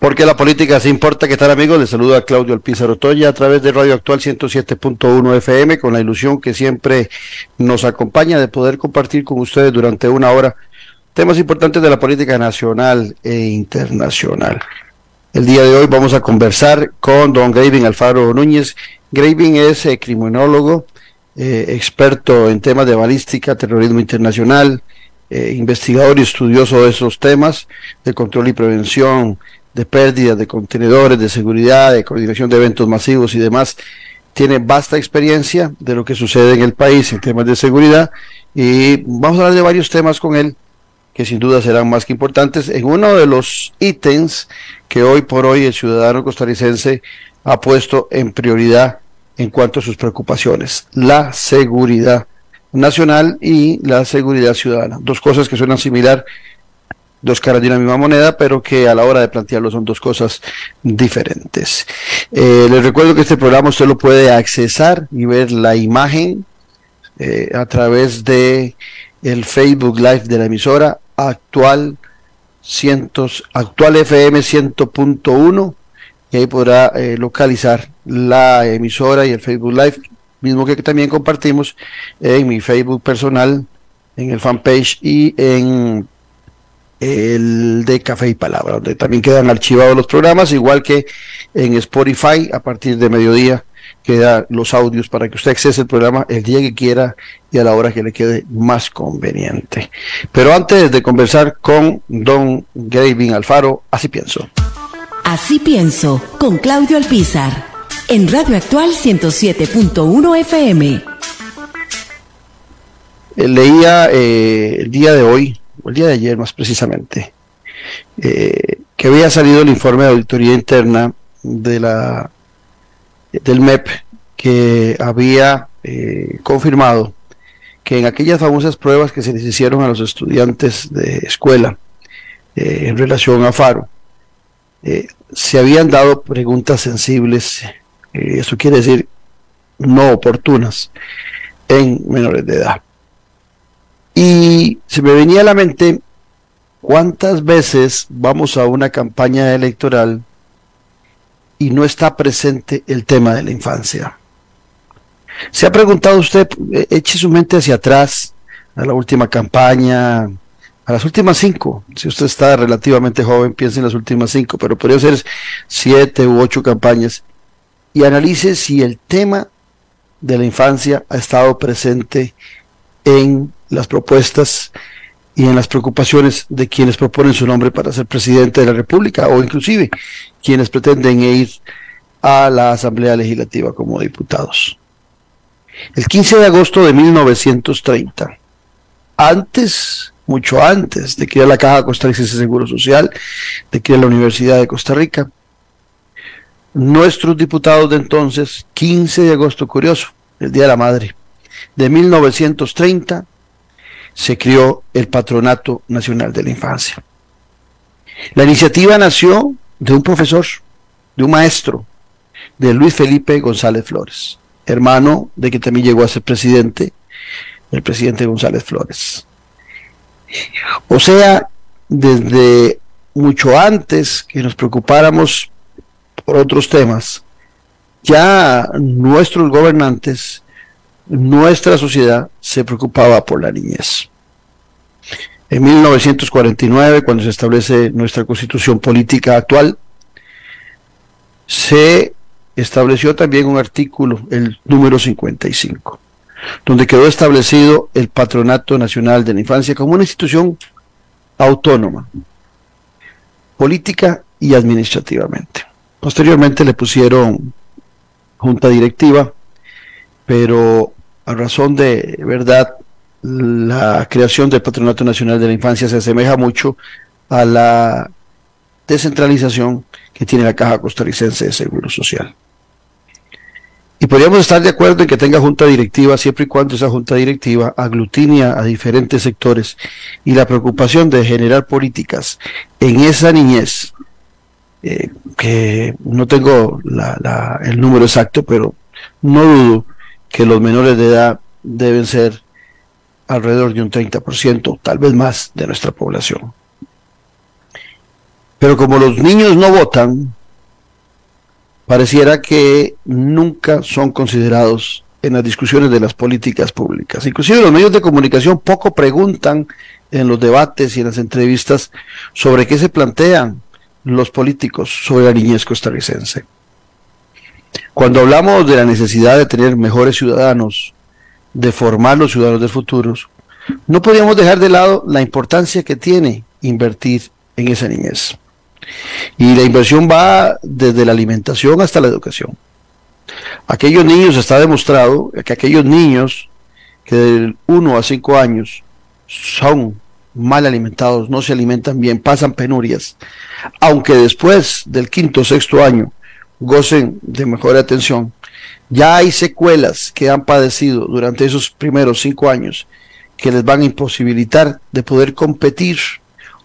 Porque la política se importa. ¿Qué tal amigos? Les saluda Claudio Alpizar Otoya a través de Radio Actual 107.1 FM con la ilusión que siempre nos acompaña de poder compartir con ustedes durante una hora temas importantes de la política nacional e internacional. El día de hoy vamos a conversar con don Graving Alfaro Núñez. Graving es eh, criminólogo, eh, experto en temas de balística, terrorismo internacional, eh, investigador y estudioso de esos temas de control y prevención de pérdidas de contenedores, de seguridad, de coordinación de eventos masivos y demás. Tiene vasta experiencia de lo que sucede en el país en temas de seguridad y vamos a hablar de varios temas con él que sin duda serán más que importantes. En uno de los ítems que hoy por hoy el ciudadano costarricense ha puesto en prioridad en cuanto a sus preocupaciones, la seguridad nacional y la seguridad ciudadana. Dos cosas que suenan similar dos caras de una misma moneda, pero que a la hora de plantearlo son dos cosas diferentes. Eh, les recuerdo que este programa usted lo puede accesar y ver la imagen eh, a través de el Facebook Live de la emisora actual cientos, actual FM 100.1 y ahí podrá eh, localizar la emisora y el Facebook Live, mismo que también compartimos en mi Facebook personal, en el fanpage y en el de Café y Palabra, donde también quedan archivados los programas, igual que en Spotify a partir de mediodía quedan los audios para que usted accese el programa el día que quiera y a la hora que le quede más conveniente. Pero antes de conversar con don Gavin Alfaro, así pienso. Así pienso, con Claudio Alpizar, en Radio Actual 107.1 FM. Eh, leía eh, el día de hoy el día de ayer más precisamente, eh, que había salido el informe de auditoría interna de la del MEP que había eh, confirmado que en aquellas famosas pruebas que se les hicieron a los estudiantes de escuela eh, en relación a Faro, se habían dado preguntas sensibles, eso quiere decir no oportunas, en menores de edad. Y se me venía a la mente cuántas veces vamos a una campaña electoral y no está presente el tema de la infancia. ¿Se ha preguntado usted, eh, eche su mente hacia atrás, a la última campaña, a las últimas cinco? Si usted está relativamente joven, piense en las últimas cinco, pero podría ser siete u ocho campañas y analice si el tema de la infancia ha estado presente en las propuestas y en las preocupaciones de quienes proponen su nombre para ser presidente de la República o inclusive quienes pretenden ir a la Asamblea Legislativa como diputados. El 15 de agosto de 1930, antes, mucho antes de que la Caja Costarricense de Seguro Social, de que la Universidad de Costa Rica, nuestros diputados de entonces, 15 de agosto, curioso, el Día de la Madre, de 1930, se creó el Patronato Nacional de la Infancia. La iniciativa nació de un profesor, de un maestro, de Luis Felipe González Flores, hermano de que también llegó a ser presidente, el presidente González Flores. O sea, desde mucho antes que nos preocupáramos por otros temas, ya nuestros gobernantes, nuestra sociedad se preocupaba por la niñez. En 1949, cuando se establece nuestra constitución política actual, se estableció también un artículo, el número 55, donde quedó establecido el Patronato Nacional de la Infancia como una institución autónoma, política y administrativamente. Posteriormente le pusieron junta directiva, pero a razón de verdad la creación del Patronato Nacional de la Infancia se asemeja mucho a la descentralización que tiene la Caja Costarricense de Seguro Social. Y podríamos estar de acuerdo en que tenga junta directiva siempre y cuando esa junta directiva aglutine a diferentes sectores y la preocupación de generar políticas en esa niñez, eh, que no tengo el número exacto, pero no dudo que los menores de edad deben ser alrededor de un 30%, tal vez más, de nuestra población. Pero como los niños no votan, pareciera que nunca son considerados en las discusiones de las políticas públicas. Inclusive los medios de comunicación poco preguntan en los debates y en las entrevistas sobre qué se plantean los políticos sobre la niñez costarricense. Cuando hablamos de la necesidad de tener mejores ciudadanos, de formar los ciudadanos del futuro, no podríamos dejar de lado la importancia que tiene invertir en esa niñez. Y la inversión va desde la alimentación hasta la educación. Aquellos niños, está demostrado que aquellos niños que de 1 a 5 años son mal alimentados, no se alimentan bien, pasan penurias, aunque después del quinto o sexto año gocen de mejor atención, ya hay secuelas que han padecido durante esos primeros cinco años que les van a imposibilitar de poder competir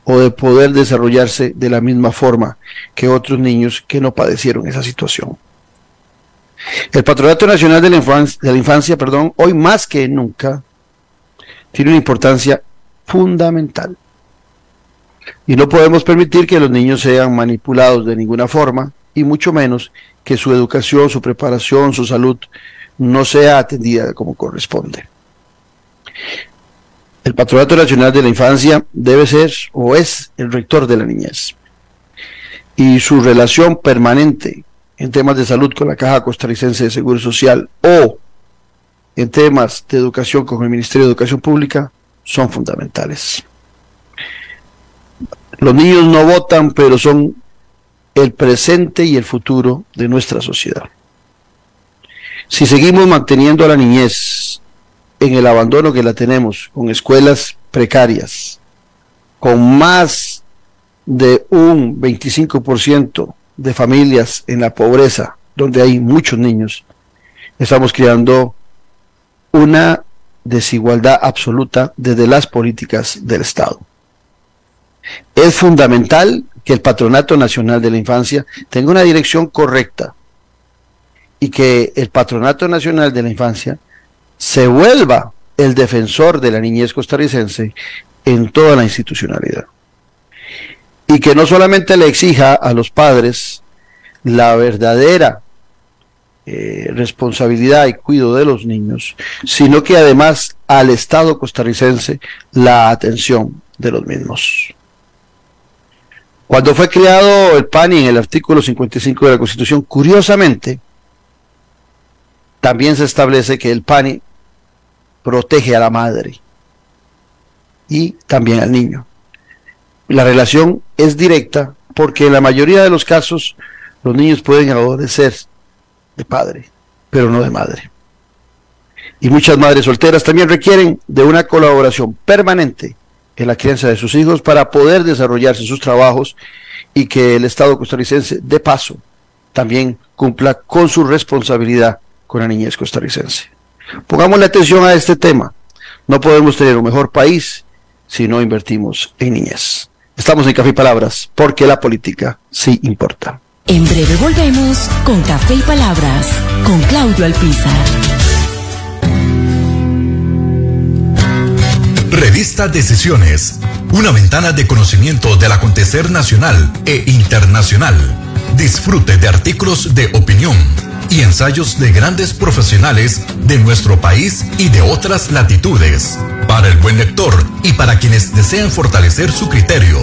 o de poder desarrollarse de la misma forma que otros niños que no padecieron esa situación. El Patronato Nacional de la Infancia, de la Infancia perdón, hoy más que nunca tiene una importancia fundamental. Y no podemos permitir que los niños sean manipulados de ninguna forma, y mucho menos que su educación, su preparación, su salud no sea atendida como corresponde. El Patronato Nacional de la Infancia debe ser o es el rector de la niñez. Y su relación permanente en temas de salud con la Caja Costarricense de Seguro Social o en temas de educación con el Ministerio de Educación Pública son fundamentales. Los niños no votan, pero son el presente y el futuro de nuestra sociedad. Si seguimos manteniendo a la niñez en el abandono que la tenemos, con escuelas precarias, con más de un 25% de familias en la pobreza, donde hay muchos niños, estamos creando una desigualdad absoluta desde las políticas del Estado. Es fundamental que el Patronato Nacional de la Infancia tenga una dirección correcta y que el Patronato Nacional de la Infancia se vuelva el defensor de la niñez costarricense en toda la institucionalidad. Y que no solamente le exija a los padres la verdadera eh, responsabilidad y cuidado de los niños, sino que además al Estado costarricense la atención de los mismos. Cuando fue creado el PANI en el artículo 55 de la Constitución, curiosamente, también se establece que el PANI protege a la madre y también al niño. La relación es directa porque en la mayoría de los casos los niños pueden adolecer de padre, pero no de madre. Y muchas madres solteras también requieren de una colaboración permanente en la crianza de sus hijos para poder desarrollarse sus trabajos y que el Estado costarricense, de paso, también cumpla con su responsabilidad con la niñez costarricense. Pongamos la atención a este tema. No podemos tener un mejor país si no invertimos en niñez. Estamos en Café y Palabras porque la política sí importa. En breve volvemos con Café y Palabras con Claudio Alpizar. Revista Decisiones, una ventana de conocimiento del acontecer nacional e internacional. Disfrute de artículos de opinión y ensayos de grandes profesionales de nuestro país y de otras latitudes. Para el buen lector y para quienes desean fortalecer su criterio,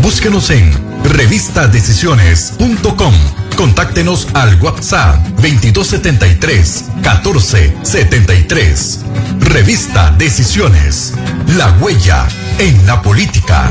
búsquenos en revistadecisiones.com. Contáctenos al WhatsApp 2273 1473. Revista Decisiones. La huella en la política.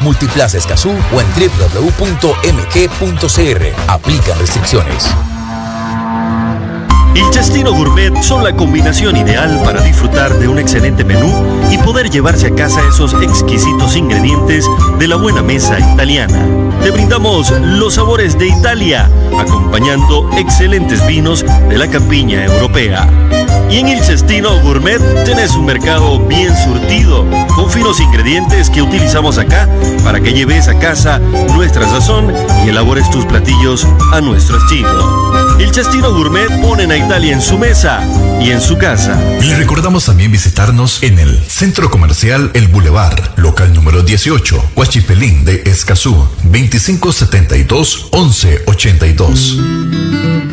Multiplaza Escazú o en www.mg.cr. Aplican restricciones. El Chastino Gourmet son la combinación ideal para disfrutar de un excelente menú y poder llevarse a casa esos exquisitos ingredientes de la buena mesa italiana. Te brindamos los sabores de Italia, acompañando excelentes vinos de la campiña europea. Y en el Cestino Gourmet tenés un mercado bien surtido, con finos ingredientes que utilizamos acá para que lleves a casa nuestra sazón y elabores tus platillos a nuestro estilo. El Chastino Gourmet pone a Italia en su mesa y en su casa. Le recordamos también visitarnos en el Centro Comercial El Boulevard, local número 18, Huachipelín de Escazú, 2572-1182.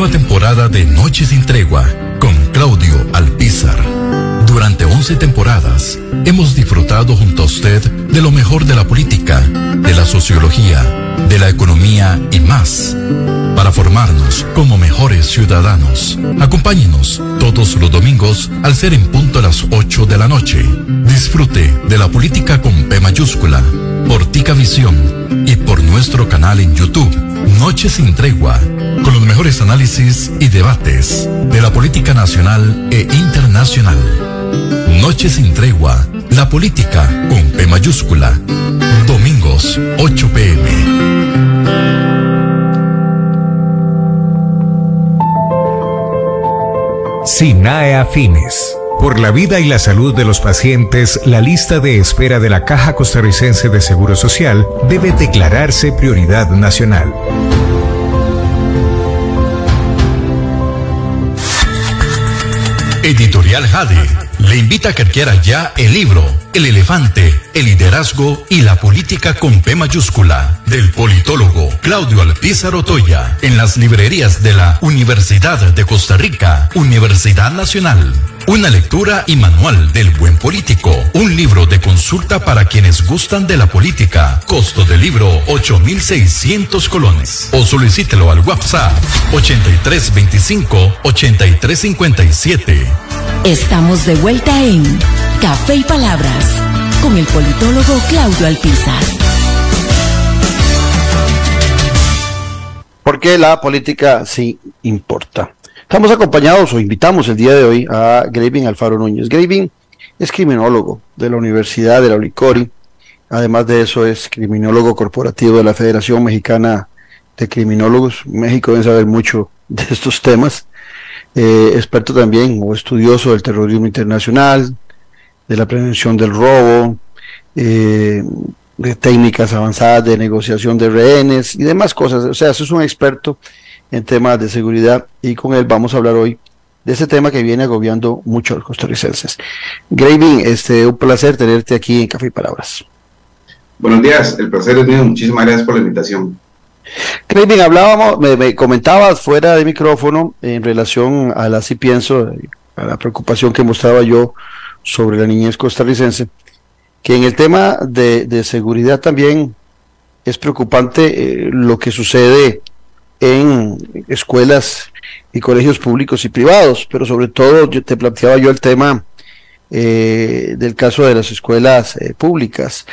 Nueva temporada de Noche sin Tregua con Claudio Alpizar. Durante 11 temporadas hemos disfrutado junto a usted de lo mejor de la política, de la sociología, de la economía y más, para formarnos como mejores ciudadanos. Acompáñenos todos los domingos al ser en punto a las 8 de la noche. Disfrute de la política con P mayúscula, por Tica Visión y por nuestro canal en YouTube, Noche sin Tregua, con los mejores análisis y debates de la política nacional e internacional. Noche sin Tregua, la política con P mayúscula, domingos 8 pm. SINAE Afines. Por la vida y la salud de los pacientes, la lista de espera de la Caja Costarricense de Seguro Social debe declararse prioridad nacional. Editorial Jade le invita a que adquiera ya el libro El elefante, el liderazgo y la política con P mayúscula del politólogo Claudio Alpizar Otoya en las librerías de la Universidad de Costa Rica, Universidad Nacional. Una lectura y manual del buen político. Un libro de consulta para quienes gustan de la política. Costo del libro 8,600 colones. O solicítelo al WhatsApp 8325-8357. Estamos de vuelta en Café y Palabras con el politólogo Claudio Alpizar. Porque la política sí importa. Estamos acompañados o invitamos el día de hoy a Graving Alfaro Núñez. Graving es criminólogo de la Universidad de la Ulicori. Además de eso, es criminólogo corporativo de la Federación Mexicana de Criminólogos. México debe saber mucho de estos temas. Eh, experto también o estudioso del terrorismo internacional, de la prevención del robo, eh, de técnicas avanzadas de negociación de rehenes y demás cosas. O sea, eso es un experto en temas de seguridad y con él vamos a hablar hoy de ese tema que viene agobiando mucho a los costarricenses. Graving, este, un placer tenerte aquí en Café y Palabras. Buenos días, el placer es mío, muchísimas gracias por la invitación. Graving, hablábamos, me, me, comentabas fuera de micrófono en relación a la, así pienso, a la preocupación que mostraba yo sobre la niñez costarricense, que en el tema de, de seguridad también es preocupante eh, lo que sucede en escuelas y colegios públicos y privados, pero sobre todo yo te planteaba yo el tema eh, del caso de las escuelas eh, públicas.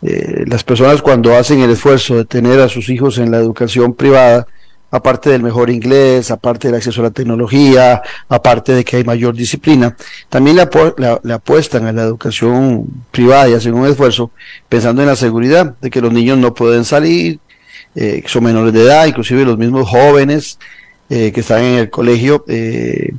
Eh, las personas cuando hacen el esfuerzo de tener a sus hijos en la educación privada, aparte del mejor inglés, aparte del acceso a la tecnología, aparte de que hay mayor disciplina, también le, apuestan a la educación privada y hacen un esfuerzo pensando en la seguridad de que los niños no pueden salir, eh, son menores de edad, inclusive los mismos jóvenes eh, que están en el colegio, eh,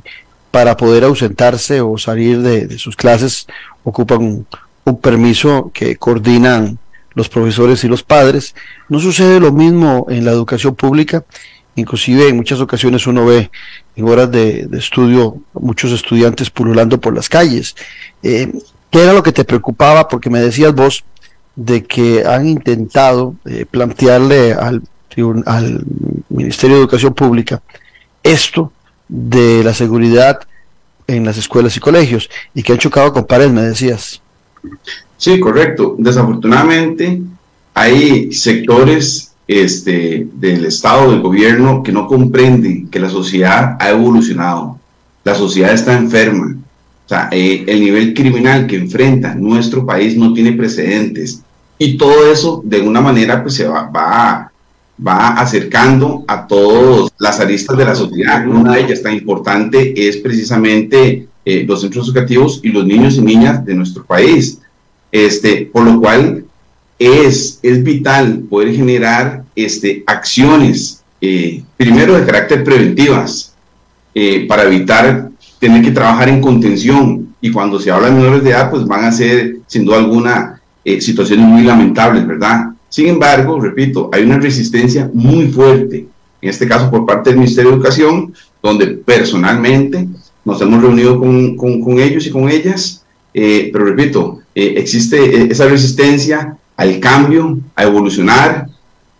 para poder ausentarse o salir de, sus clases, ocupan un, permiso que coordinan los profesores y los padres. No sucede lo mismo en la educación pública, inclusive en muchas ocasiones uno ve en horas de, de estudio muchos estudiantes pululando por las calles. ¿Qué era lo que te preocupaba? Porque me decías vos de que han intentado eh, plantearle al, al Ministerio de Educación Pública esto de la seguridad en las escuelas y colegios y que han chocado con paredes, me decías. Sí, correcto. Desafortunadamente hay sectores este, del Estado, del gobierno, que no comprenden que la sociedad ha evolucionado. La sociedad está enferma. O sea, eh, el nivel criminal que enfrenta nuestro país no tiene precedentes. Y todo eso, de alguna manera, pues se va, va, va acercando a todas las aristas de la sociedad. Una de ellas tan importante es precisamente eh, los centros educativos y los niños y niñas de nuestro país. Este, por lo cual es, es vital poder generar este, acciones, eh, primero de carácter preventivas, eh, para evitar tener que trabajar en contención. Y cuando se habla de menores de edad, pues van a ser, sin duda alguna, eh, situaciones muy lamentables, ¿verdad? Sin embargo, repito, hay una resistencia muy fuerte, en este caso por parte del Ministerio de Educación, donde personalmente nos hemos reunido con, con, con ellos y con ellas, pero repito, existe esa resistencia al cambio, a evolucionar,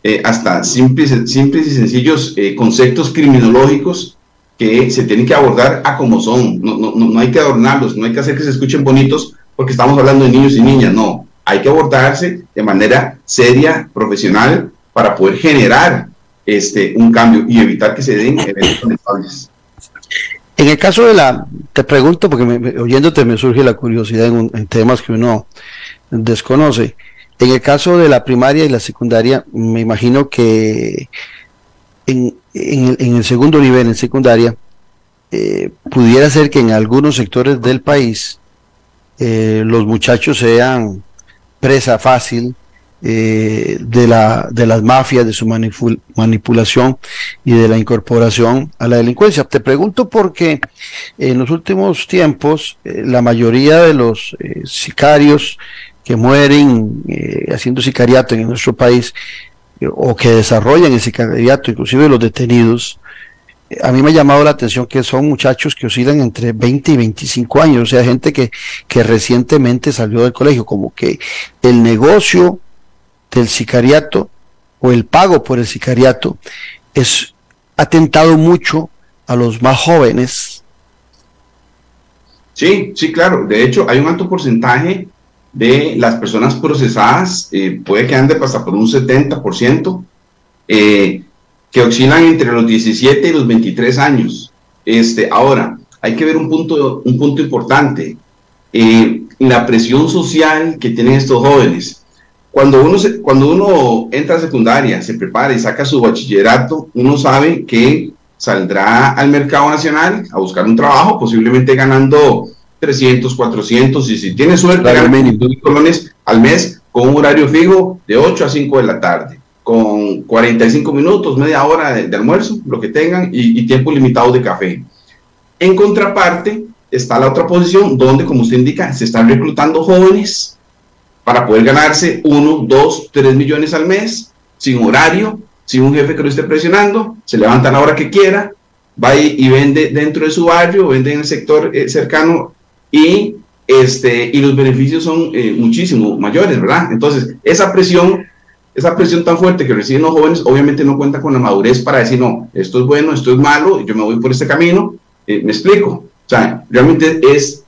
eh, hasta simples, simples y sencillos eh, conceptos criminológicos que se tienen que abordar a como son. No, no, no hay que adornarlos, no hay que hacer que se escuchen bonitos porque estamos hablando de niños y niñas, no. Hay que abordarse de manera seria, profesional, para poder generar este, un cambio y evitar que se den eventos En el caso de la, te pregunto, porque oyéndote me surge la curiosidad en, en temas que uno desconoce. En el caso de la primaria y la secundaria, me imagino que en, el, segundo nivel, en secundaria, eh, pudiera ser que en algunos sectores del país eh, los muchachos sean presa fácil eh, de, la, de las mafias, de su manipulación y de la incorporación a la delincuencia. Te pregunto porque en los últimos tiempos la mayoría de los sicarios que mueren eh, haciendo sicariato en nuestro país eh, o que desarrollan el sicariato, inclusive los detenidos, eh, a mí me ha llamado la atención que son muchachos que oscilan entre 20 y 25 años, o sea, gente que, que recientemente salió del colegio, como que el negocio del sicariato o el pago por el sicariato es atentado mucho a los más jóvenes. Sí, sí, claro. De hecho, hay un alto porcentaje de las personas procesadas, eh, puede que ande hasta por un 70%, eh, que oscilan entre los 17 y los 23 años. Este, ahora, hay que ver un punto, un punto importante, eh, la presión social que tienen estos jóvenes. Cuando uno, se, cuando uno entra a secundaria, se prepara y saca su bachillerato, uno sabe que saldrá al mercado nacional a buscar un trabajo, posiblemente ganando 300, 400 y si tiene suerte, gana colones al mes con un horario fijo de 8 a 5 de la tarde, con 45 minutos, media hora de, almuerzo, lo que tengan, y, tiempo limitado de café. En contraparte, está la otra posición donde, como usted indica, se están reclutando jóvenes para poder ganarse 1, 2, 3 millones al mes, sin horario, sin un jefe que lo esté presionando, se levantan a la hora que quiera, va y, vende dentro de su barrio, vende en el sector eh, cercano y, este, y los beneficios son eh, muchísimo mayores, ¿verdad? Entonces, esa presión, esa presión tan fuerte que reciben los jóvenes, obviamente no cuenta con la madurez para decir, no, esto es bueno, esto es malo, yo me voy por este camino, eh, me explico. O sea, realmente es,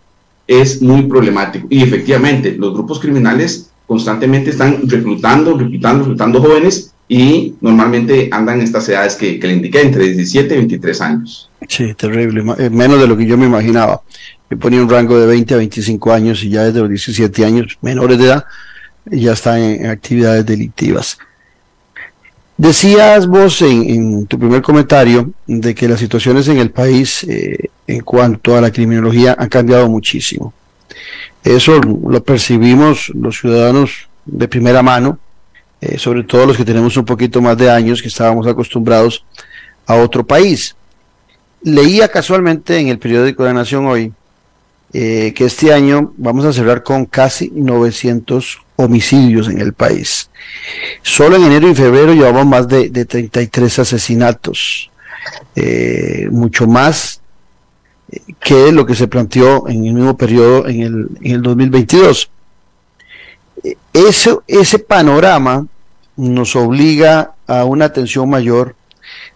es muy problemático. Y efectivamente, los grupos criminales constantemente están reclutando, reclutando, reclutando jóvenes y normalmente andan en estas edades que, que le indiqué, entre 17 y 23 años. Sí, terrible, eh, menos de lo que yo me imaginaba. Yo ponía un rango de 20 a 25 años y ya desde los 17 años, menores de edad, ya están en, actividades delictivas. Decías vos en, tu primer comentario de que las situaciones en el país eh, en cuanto a la criminología han cambiado muchísimo. Eso lo percibimos los ciudadanos de primera mano, eh, sobre todo los que tenemos un poquito más de años, que estábamos acostumbrados a otro país. Leía casualmente en el periódico de Nación hoy eh, que este año vamos a cerrar con casi 900 homicidios en el país. Solo en enero y febrero llevamos más de, 33 asesinatos, eh, mucho más que lo que se planteó en el mismo periodo en el, en el 2022. Eso, ese panorama nos obliga a una atención mayor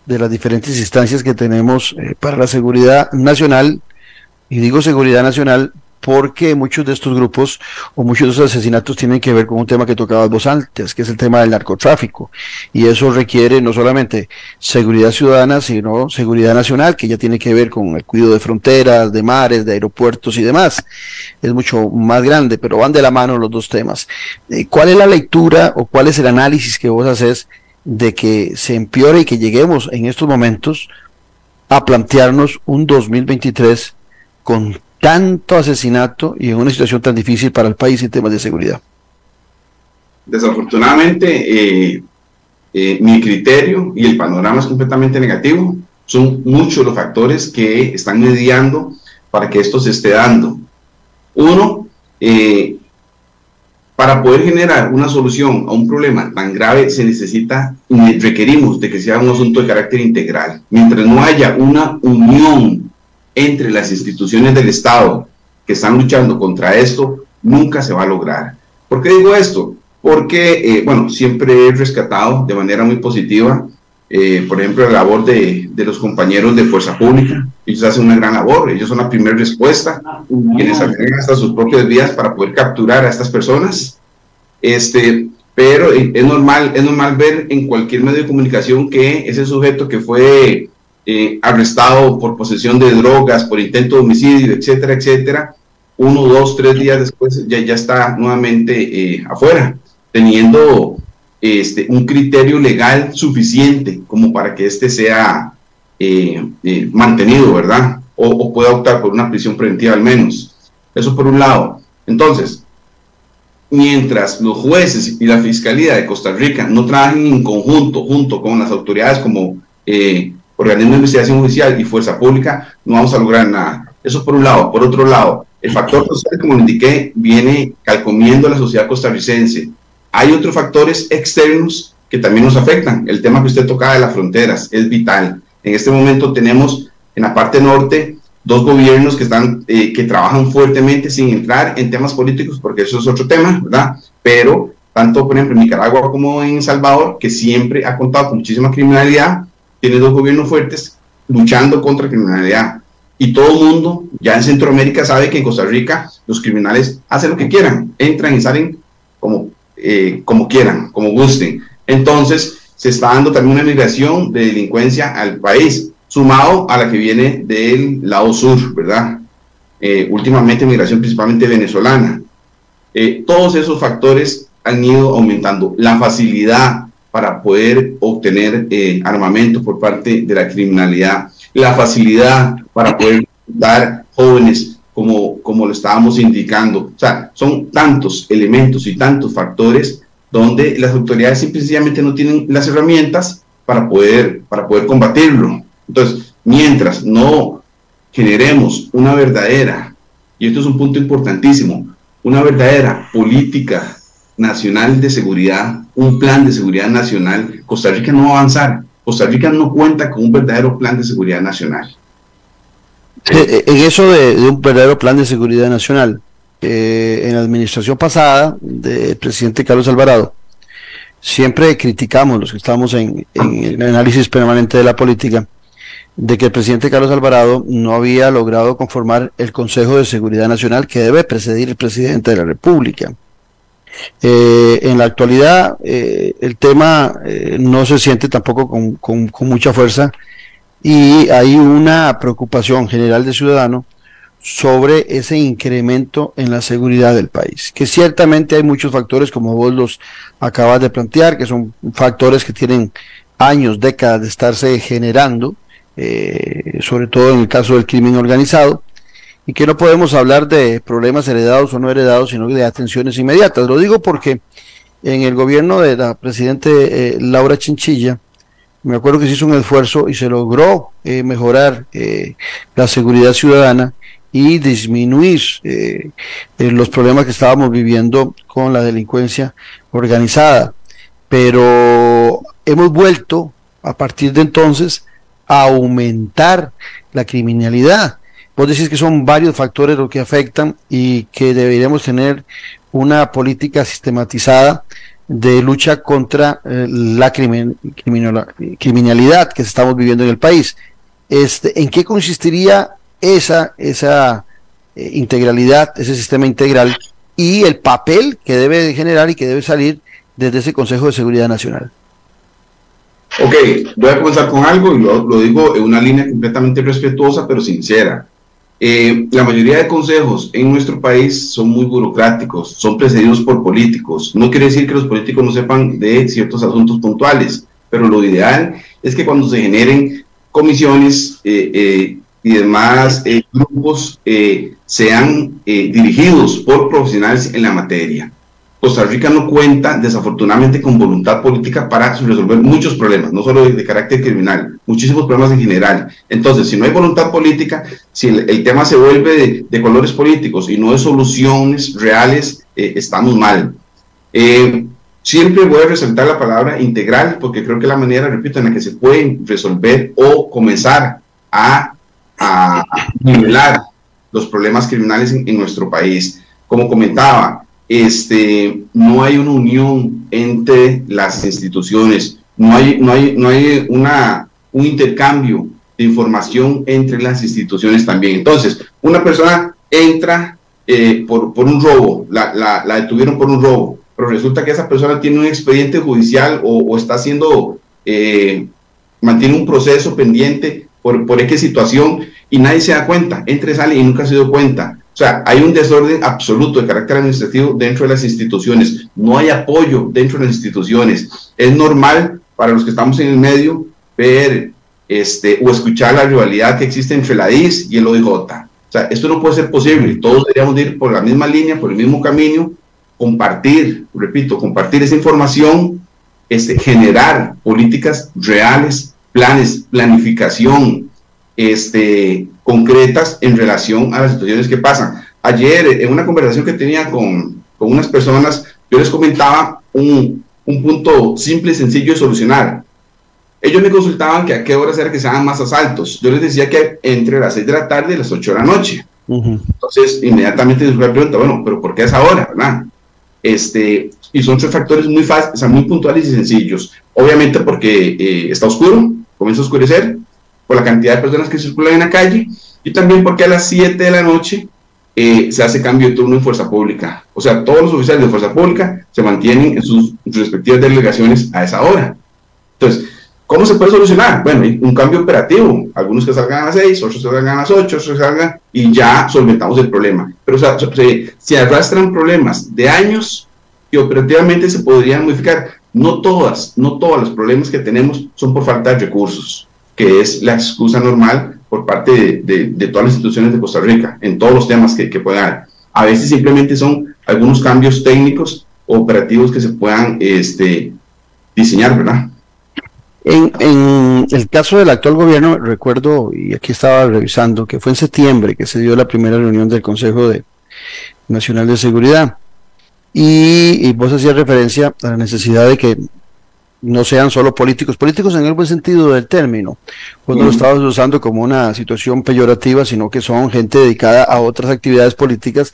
de las diferentes instancias que tenemos eh, para la seguridad nacional, y digo seguridad nacional porque muchos de estos grupos o muchos de estos asesinatos tienen que ver con un tema que tocabas vos antes, que es el tema del narcotráfico. Y eso requiere no solamente seguridad ciudadana, sino seguridad nacional, que ya tiene que ver con el cuidado de fronteras, de mares, de aeropuertos y demás. Es mucho más grande, pero van de la mano los dos temas. Eh, ¿Cuál es la lectura o cuál es el análisis que vos haces de que se empeore y que lleguemos en estos momentos a plantearnos un 2023 con tanto asesinato y en una situación tan difícil para el país en temas de seguridad? Desafortunadamente, eh, eh, mi criterio y el panorama es completamente negativo. Son muchos los factores que están mediando para que esto se esté dando. Uno, eh, para poder generar una solución a un problema tan grave se necesita, requerimos de que sea un asunto de carácter integral. Mientras no haya una unión entre las instituciones del Estado que están luchando contra esto, nunca se va a lograr. ¿Por qué digo esto? Porque, eh, bueno, siempre he rescatado de manera muy positiva, eh, por ejemplo, la labor de, de, los compañeros de Fuerza Pública. Ellos hacen una gran labor, ellos son la primera respuesta, quienes hacen hasta sus propias vías para poder capturar a estas personas. Este, pero es normal, es normal ver en cualquier medio de comunicación que ese sujeto que fue eh, arrestado por posesión de drogas, por intento de homicidio, etcétera, etcétera, uno, dos, tres días después ya, está nuevamente eh, afuera, teniendo este, un criterio legal suficiente como para que éste sea eh, mantenido, ¿verdad? O, pueda optar por una prisión preventiva al menos. Eso por un lado. Entonces, mientras los jueces y la Fiscalía de Costa Rica no trabajen en conjunto, junto con las autoridades como organismo de investigación judicial y fuerza pública, no vamos a lograr nada. Eso por un lado. Por otro lado, el factor social, como lo indiqué, viene calcomiendo la sociedad costarricense. Hay otros factores externos que también nos afectan. El tema que usted tocaba de las fronteras es vital. En este momento tenemos en la parte norte dos gobiernos que están eh, que trabajan fuertemente sin entrar en temas políticos porque eso es otro tema, ¿verdad? Pero tanto por ejemplo en Nicaragua como en Salvador que siempre ha contado con muchísima criminalidad tiene dos gobiernos fuertes luchando contra criminalidad. Y todo el mundo, ya en Centroamérica, sabe que en Costa Rica los criminales hacen lo que quieran, entran y salen como, eh, como quieran, como gusten. Entonces, se está dando también una migración de delincuencia al país, sumado a la que viene del lado sur, ¿verdad? Eh, últimamente migración principalmente venezolana. Eh, todos esos factores han ido aumentando. La facilidad para poder obtener eh, armamento por parte de la criminalidad, la facilidad para poder dar jóvenes como, como lo estábamos indicando. O sea, son tantos elementos y tantos factores donde las autoridades simplemente no tienen las herramientas para poder, para poder combatirlo. Entonces, mientras no generemos una verdadera, y esto es un punto importantísimo, una verdadera política nacional de seguridad, un plan de seguridad nacional, Costa Rica no va a avanzar. Costa Rica no cuenta con un verdadero plan de seguridad nacional. Eh, en eso de, un verdadero plan de seguridad nacional, eh, en la administración pasada del presidente Carlos Alvarado, siempre criticamos los que estamos en, en el análisis permanente de la política, de que el presidente Carlos Alvarado no había logrado conformar el Consejo de Seguridad Nacional que debe precedir el presidente de la República. Eh, en la actualidad eh, el tema eh, no se siente tampoco con, con, mucha fuerza y hay una preocupación general de ciudadano sobre ese incremento en la seguridad del país, que ciertamente hay muchos factores como vos los acabas de plantear, que son factores que tienen años, décadas de estarse generando, sobre todo en el caso del crimen organizado, y que no podemos hablar de problemas heredados o no heredados, sino de atenciones inmediatas. Lo digo porque en el gobierno de la presidente eh, Laura Chinchilla, me acuerdo que se hizo un esfuerzo y se logró eh, mejorar eh, la seguridad ciudadana y disminuir los problemas que estábamos viviendo con la delincuencia organizada. Pero hemos vuelto a partir de entonces a aumentar la criminalidad vos decís que son varios factores los que afectan y que deberíamos tener una política sistematizada de lucha contra eh, la criminalidad que estamos viviendo en el país. Este, ¿En qué consistiría esa, esa eh, integralidad, ese sistema integral y el papel que debe generar y que debe salir desde ese Consejo de Seguridad Nacional? Ok, voy a comenzar con algo y lo, lo digo en una línea completamente respetuosa pero sincera. Eh, la mayoría de consejos en nuestro país son muy burocráticos, son precedidos por políticos. No quiere decir que los políticos no sepan de ciertos asuntos puntuales, pero lo ideal es que cuando se generen comisiones eh, eh, y demás grupos sean dirigidos por profesionales en la materia. Costa Rica no cuenta, desafortunadamente, con voluntad política para resolver muchos problemas, no solo de, carácter criminal, muchísimos problemas en general. Entonces, si no hay voluntad política, si el, tema se vuelve de, colores políticos y no de soluciones reales, eh, estamos mal. Eh, siempre voy a resaltar la palabra integral, porque creo que la manera, repito, en la que se pueden resolver o comenzar a, nivelar los problemas criminales en nuestro país. Como comentaba, este, no hay una unión entre las instituciones, no hay, no hay, no hay una, un intercambio de información entre las instituciones también. Entonces, una persona entra eh, por, por, un robo, la, la, la, detuvieron por un robo, pero resulta que esa persona tiene un expediente judicial o, está haciendo, eh, mantiene un proceso pendiente por, por situación y nadie se da cuenta, entra y sale y nunca se dio cuenta. O sea, hay un desorden absoluto de carácter administrativo dentro de las instituciones. No hay apoyo dentro de las instituciones. Es normal para los que estamos en el medio ver este, o escuchar la rivalidad que existe entre la DIS y el OIJ. O sea, esto no puede ser posible. Todos deberíamos ir por la misma línea, por el mismo camino, compartir, repito, compartir esa información, este, generar políticas reales, planes, planificación, este, concretas en relación a las situaciones que pasan. Ayer, en una conversación que tenía con, con unas personas, yo les comentaba un, un, punto simple y sencillo de solucionar. Ellos me consultaban que a qué horas era que se hagan más asaltos. Yo les decía que entre las 6 de la tarde y las 8 de la noche. Entonces, inmediatamente les pregunta, bueno, pero ¿por qué es ahora? ¿verdad? Este, y son tres factores muy fáciles, o sea, muy puntuales y sencillos. Obviamente porque eh, está oscuro, comienza a oscurecer, por la cantidad de personas que circulan en la calle y también porque a las 7 de la noche eh, se hace cambio de turno en fuerza pública. O sea, todos los oficiales de fuerza pública se mantienen en sus, respectivas delegaciones a esa hora. Entonces, ¿cómo se puede solucionar? Bueno, un cambio operativo. Algunos que salgan a las 6, otros que salgan a las 8, otros que salgan y ya solventamos el problema. Pero o sea, se, se arrastran problemas de años y operativamente se podrían modificar. No todas, no todos los problemas que tenemos son por falta de recursos que es la excusa normal por parte de, todas las instituciones de Costa Rica, en todos los temas que, que puedan haber. A veces simplemente son algunos cambios técnicos o operativos que se puedan este, diseñar, ¿verdad? En, en, el caso del actual gobierno, recuerdo, y aquí estaba revisando, que fue en septiembre que se dio la primera reunión del Consejo de Nacional de Seguridad. Y, y vos hacías referencia a la necesidad de que no sean solo políticos, políticos en el buen sentido del término, pues no lo estabas usando como una situación peyorativa, sino que son gente dedicada a otras actividades políticas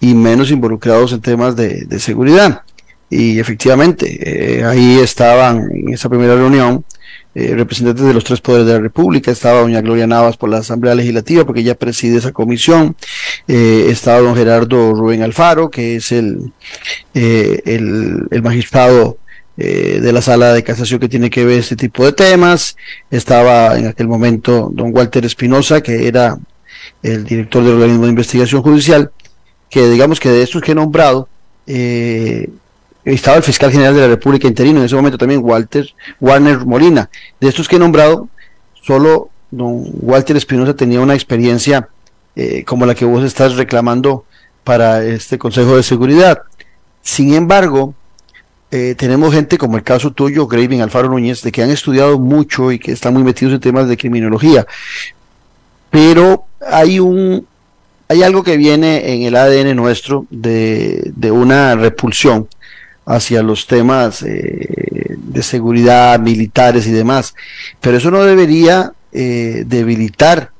y menos involucrados en temas de, seguridad. Y efectivamente, eh, ahí estaban en esa primera reunión eh, representantes de los tres poderes de la República, estaba doña Gloria Navas por la Asamblea Legislativa, porque ella preside esa comisión, eh, estaba don Gerardo Rubén Alfaro, que es el, el, el magistrado eh, de la sala de casación que tiene que ver este tipo de temas. Estaba en aquel momento don Walter Espinosa, que era el director del organismo de investigación judicial, que digamos que de estos que he nombrado, eh, estaba el fiscal general de la República interino, en ese momento también Walter Warner Molina. De estos que he nombrado, solo don Walter Espinosa tenía una experiencia eh, como la que vos estás reclamando para este Consejo de Seguridad. Sin embargo, eh, tenemos gente como el caso tuyo, Graving Alfaro Núñez, de que han estudiado mucho y que están muy metidos en temas de criminología. Pero hay un hay algo que viene en el ADN nuestro de, una repulsión hacia los temas eh, de seguridad, militares y demás. Pero eso no debería eh, debilitar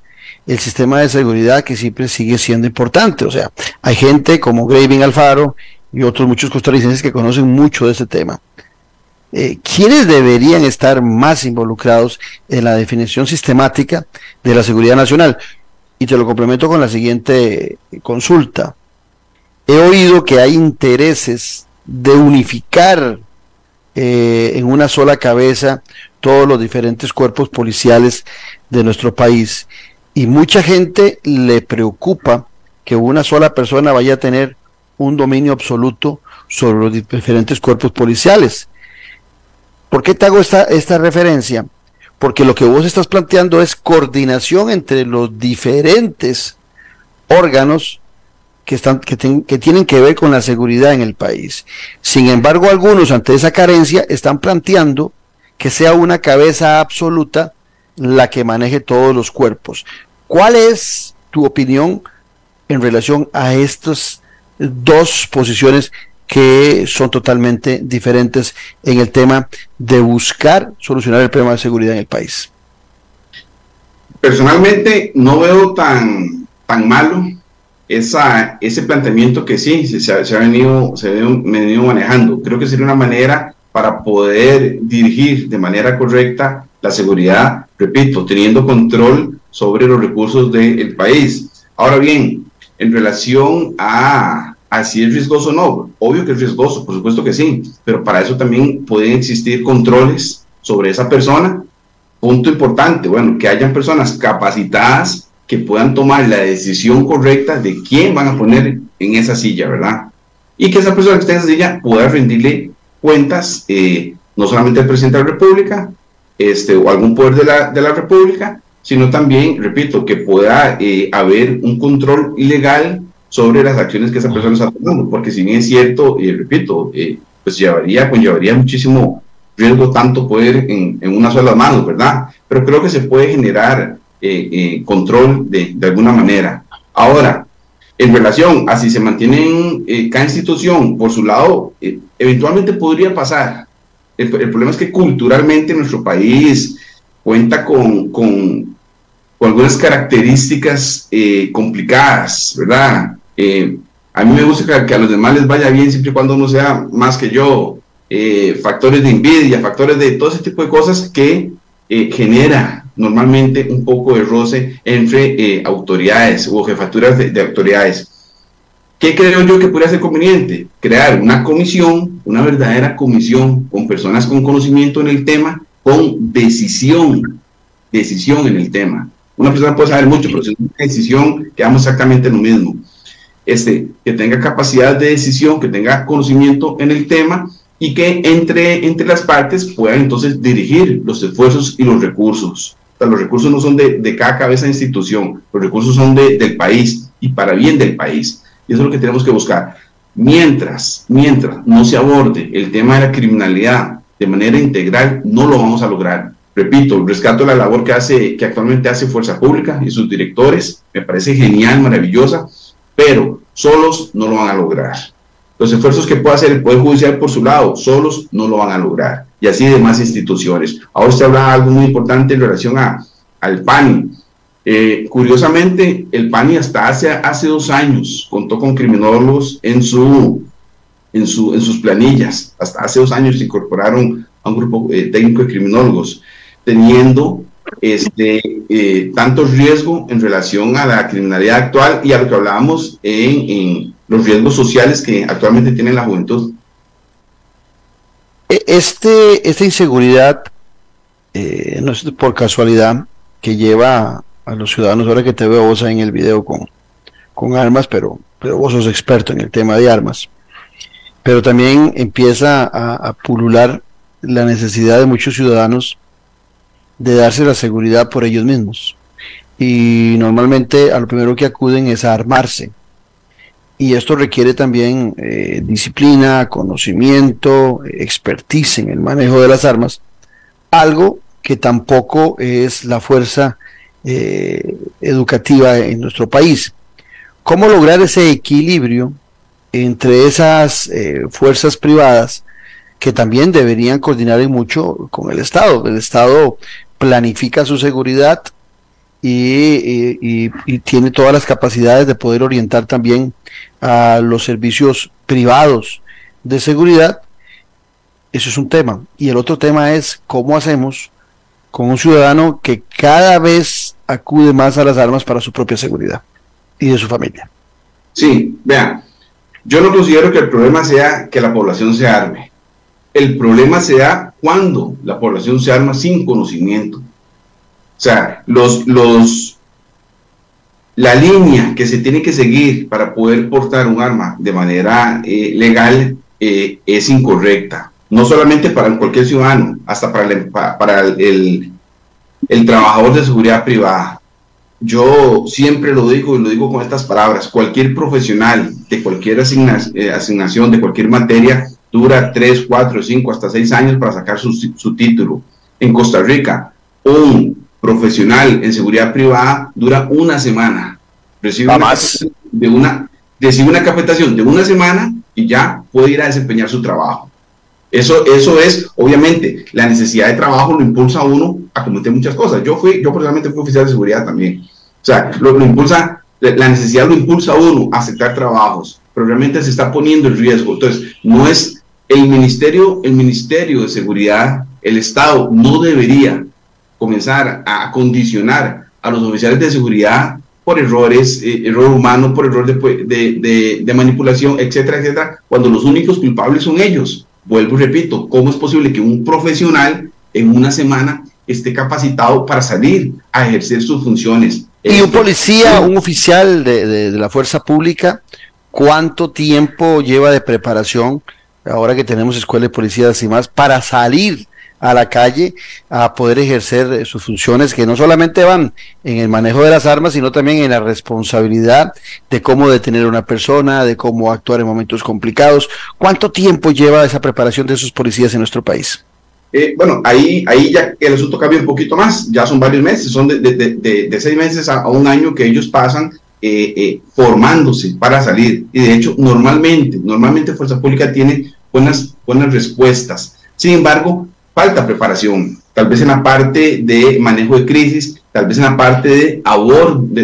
el sistema de seguridad que siempre sigue siendo importante. O sea, hay gente como Graving Alfaro y otros muchos costarricenses que conocen mucho de ese tema. Eh, ¿Quiénes deberían estar más involucrados en la definición sistemática de la seguridad nacional? Y te lo complemento con la siguiente consulta. He oído que hay intereses de unificar eh, en una sola cabeza todos los diferentes cuerpos policiales de nuestro país. Y mucha gente le preocupa que una sola persona vaya a tener un dominio absoluto sobre los diferentes cuerpos policiales. ¿Por qué te hago esta, esta referencia? Porque lo que vos estás planteando es coordinación entre los diferentes órganos que, están, que, tienen que ver con la seguridad en el país. Sin embargo, algunos ante esa carencia están planteando que sea una cabeza absoluta la que maneje todos los cuerpos. ¿Cuál es tu opinión en relación a estas dos posiciones que son totalmente diferentes en el tema de buscar solucionar el problema de seguridad en el país? Personalmente no veo tan, tan malo esa, ese planteamiento que sí se, ha, venido, se ha venido manejando. Creo que sería una manera para poder dirigir de manera correcta la seguridad, repito, teniendo control sobre los recursos del país. Ahora bien, en relación a, a si es riesgoso o no, obvio que es riesgoso, por supuesto que sí, pero para eso también pueden existir controles sobre esa persona. Punto importante, bueno, que hayan personas capacitadas que puedan tomar la decisión correcta de quién van a poner en esa silla, ¿verdad? Y que esa persona que esté en esa silla pueda rendirle cuentas, eh, no solamente al presidente de la República, este, o algún poder de la, de la República, sino también, repito, que pueda eh, haber un control legal sobre las acciones que esa persona está tomando, porque si bien es cierto, y repito, eh, pues llevaría, conllevaría muchísimo riesgo tanto poder en, en una sola mano, ¿verdad? Pero creo que se puede generar eh, eh, control de, de, alguna manera. Ahora, en relación a si se mantienen eh, cada institución por su lado, eventualmente podría pasar. El, problema es que culturalmente nuestro país cuenta con, con, con algunas características complicadas, ¿verdad? a mí me gusta que, a los demás les vaya bien siempre y cuando uno sea más que yo. factores de envidia, factores de todo ese tipo de cosas que genera normalmente un poco de roce entre eh, autoridades o jefaturas de, autoridades. ¿Qué creo yo que podría ser conveniente? Crear una comisión, una verdadera comisión con personas con conocimiento en el tema, con decisión, decisión en el tema. Una persona puede saber mucho, pero si es una decisión, quedamos exactamente lo mismo. Este, que tenga capacidad de decisión, que tenga conocimiento en el tema y que entre, entre las partes puedan entonces dirigir los esfuerzos y los recursos los recursos no son de, de, cada cabeza de institución, los recursos son de, del país y para bien del país. Y eso es lo que tenemos que buscar. Mientras, mientras no se aborde el tema de la criminalidad de manera integral, no lo vamos a lograr. Repito, rescato la labor que hace, que actualmente hace Fuerza Pública y sus directores, me parece genial, maravillosa, pero solos no lo van a lograr. Los esfuerzos que pueda hacer el Poder Judicial por su lado, solos no lo van a lograr y así demás instituciones. Ahora usted habla algo muy importante en relación a, al PANI. Eh, curiosamente, el PANI hasta hace, hace dos años contó con criminólogos en, su, en, su, en sus planillas. Hasta hace dos años se incorporaron a un grupo eh, técnico de criminólogos, teniendo este, eh, tanto riesgo en relación a la criminalidad actual y a lo que hablábamos en, en los riesgos sociales que actualmente tiene la juventud. E, este, esta inseguridad, eh, no es por casualidad, que lleva a, los ciudadanos, ahora que te veo vos en el video con, con armas, pero, pero vos sos experto en el tema de armas, pero también empieza a, a pulular la necesidad de muchos ciudadanos de darse la seguridad por ellos mismos. Y normalmente a lo primero que acuden es a armarse y esto requiere también eh, disciplina, conocimiento, expertise en el manejo de las armas, algo que tampoco es la fuerza eh, educativa en nuestro país. ¿Cómo lograr ese equilibrio entre esas eh, fuerzas privadas que también deberían coordinar mucho con el Estado? El Estado planifica su seguridad y, tiene todas las capacidades de poder orientar también a los servicios privados de seguridad. Eso es un tema. Y el otro tema es cómo hacemos con un ciudadano que cada vez acude más a las armas para su propia seguridad y de su familia. Sí, vean, yo no considero que el problema sea que la población se arme. El problema se da cuando la población se arma sin conocimiento. O sea, los, los, la línea que se tiene que seguir para poder portar un arma de manera eh, legal eh, es incorrecta. No solamente para cualquier ciudadano, hasta para, el, para el, el trabajador de seguridad privada. Yo siempre lo digo y lo digo con estas palabras, cualquier profesional de cualquier eh, asignación, de cualquier materia, dura 3, 4, 5, hasta 6 años para sacar su, su título. En Costa Rica, un profesional en seguridad privada dura una semana. Recibe una, de una, recibe una capacitación de una semana y ya puede ir a desempeñar su trabajo. Eso, eso es, obviamente, la necesidad de trabajo lo impulsa a uno a cometer muchas cosas. Yo fui, yo personalmente fui oficial de seguridad también. O sea, lo, lo impulsa, la necesidad lo impulsa a uno a aceptar trabajos, pero realmente se está poniendo en riesgo. Entonces, no es el ministerio, el ministerio de seguridad, el Estado no debería comenzar a condicionar a los oficiales de seguridad por errores, eh, error humano, por error de, de, manipulación, etcétera, etcétera, cuando los únicos culpables son ellos. Vuelvo y repito, ¿cómo es posible que un profesional en una semana esté capacitado para salir a ejercer sus funciones? Y un policía, un oficial de, la fuerza pública, ¿cuánto tiempo lleva de preparación, ahora que tenemos escuela de policías y más, para salir a la calle a poder ejercer eh, sus funciones que no solamente van en el manejo de las armas, sino también en la responsabilidad de cómo detener a una persona, de cómo actuar en momentos complicados. ¿Cuánto tiempo lleva esa preparación de esos policías en nuestro país? Eh, bueno, ahí, ahí ya el asunto cambia un poquito más, ya son varios meses, son de, de, de, seis meses a, un año que ellos pasan eh, formándose para salir. Y de hecho, normalmente, normalmente Fuerza Pública tiene buenas, buenas respuestas. Sin embargo, falta preparación, tal vez en la parte de manejo de crisis, tal vez en la parte de,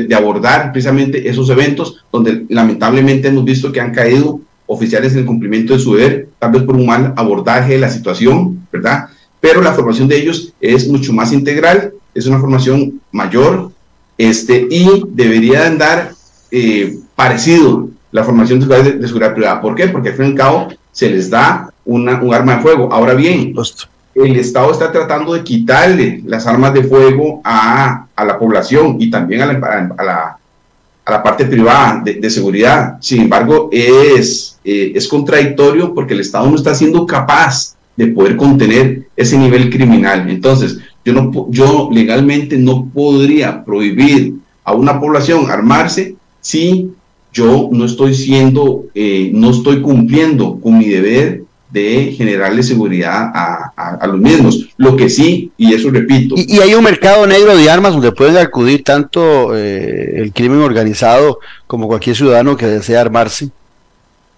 de, abordar precisamente esos eventos donde lamentablemente hemos visto que han caído oficiales en el cumplimiento de su deber, tal vez por un mal abordaje de la situación, ¿verdad? Pero la formación de ellos es mucho más integral, es una formación mayor este, y debería andar eh, parecido la formación de, de, seguridad privada. ¿Por qué? Porque al fin y al cabo se les da una, un arma de fuego. Ahora bien, el Estado está tratando de quitarle las armas de fuego a, la población y también a la, a la, a la parte privada de, seguridad. Sin embargo, es, eh, es contradictorio porque el Estado no está siendo capaz de poder contener ese nivel criminal. Entonces, yo, no, yo legalmente no podría prohibir a una población armarse si yo no estoy siendo, eh, no estoy cumpliendo con mi deber de generarle seguridad a, a, los mismos. Lo que sí, y eso repito. Y, hay un mercado negro de armas donde pueden acudir tanto eh, el crimen organizado como cualquier ciudadano que desee armarse.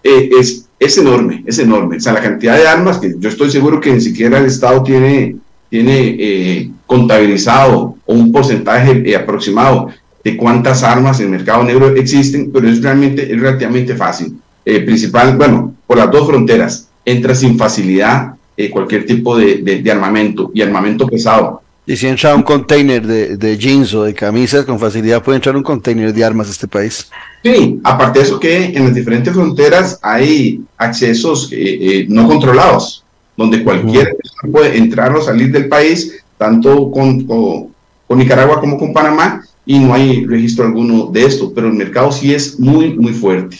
Eh, es, es enorme, es enorme. O sea, la cantidad de armas que yo estoy seguro que ni siquiera el Estado tiene, tiene eh, contabilizado o un porcentaje aproximado de cuántas armas en el mercado negro existen, pero es realmente es relativamente fácil. principal, bueno, por las dos fronteras, entra sin facilidad eh, cualquier tipo de, armamento y armamento pesado. Y si entra un container de, jeans o de camisas, con facilidad puede entrar un container de armas a este país. Sí, aparte de eso que en las diferentes fronteras hay accesos eh, eh, no controlados, donde cualquier persona puede entrar o salir del país, tanto con, con, Nicaragua como con Panamá, y no hay registro alguno de esto, pero el mercado sí es muy, muy fuerte.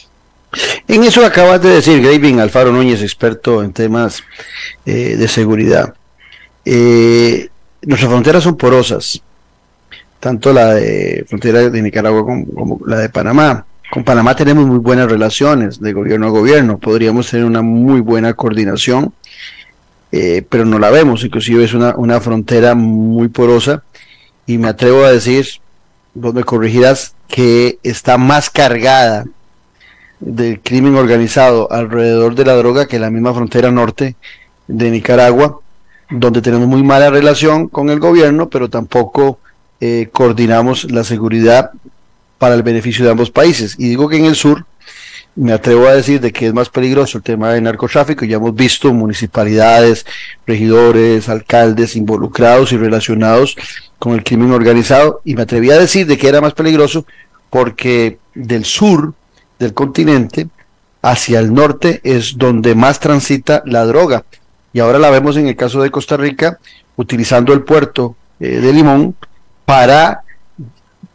En eso acabas de decir, Graving Alfaro Núñez, experto en temas eh, de seguridad. Eh, nuestras fronteras son porosas, tanto la de frontera de Nicaragua como, la de Panamá. Con Panamá tenemos muy buenas relaciones de gobierno a gobierno, podríamos tener una muy buena coordinación, eh, pero no la vemos, inclusive es una, una frontera muy porosa y me atrevo a decir, vos me corregirás, que está más cargada del crimen organizado alrededor de la droga que la misma frontera norte de Nicaragua, donde tenemos muy mala relación con el gobierno, pero tampoco eh, coordinamos la seguridad para el beneficio de ambos países. Y digo que en el sur me atrevo a decir de que es más peligroso el tema del narcotráfico. Ya hemos visto municipalidades, regidores, alcaldes involucrados y relacionados con el crimen organizado. Y me atreví a decir de que era más peligroso porque del sur del continente hacia el norte es donde más transita la droga. Y ahora la vemos en el caso de Costa Rica, utilizando el puerto eh, de Limón para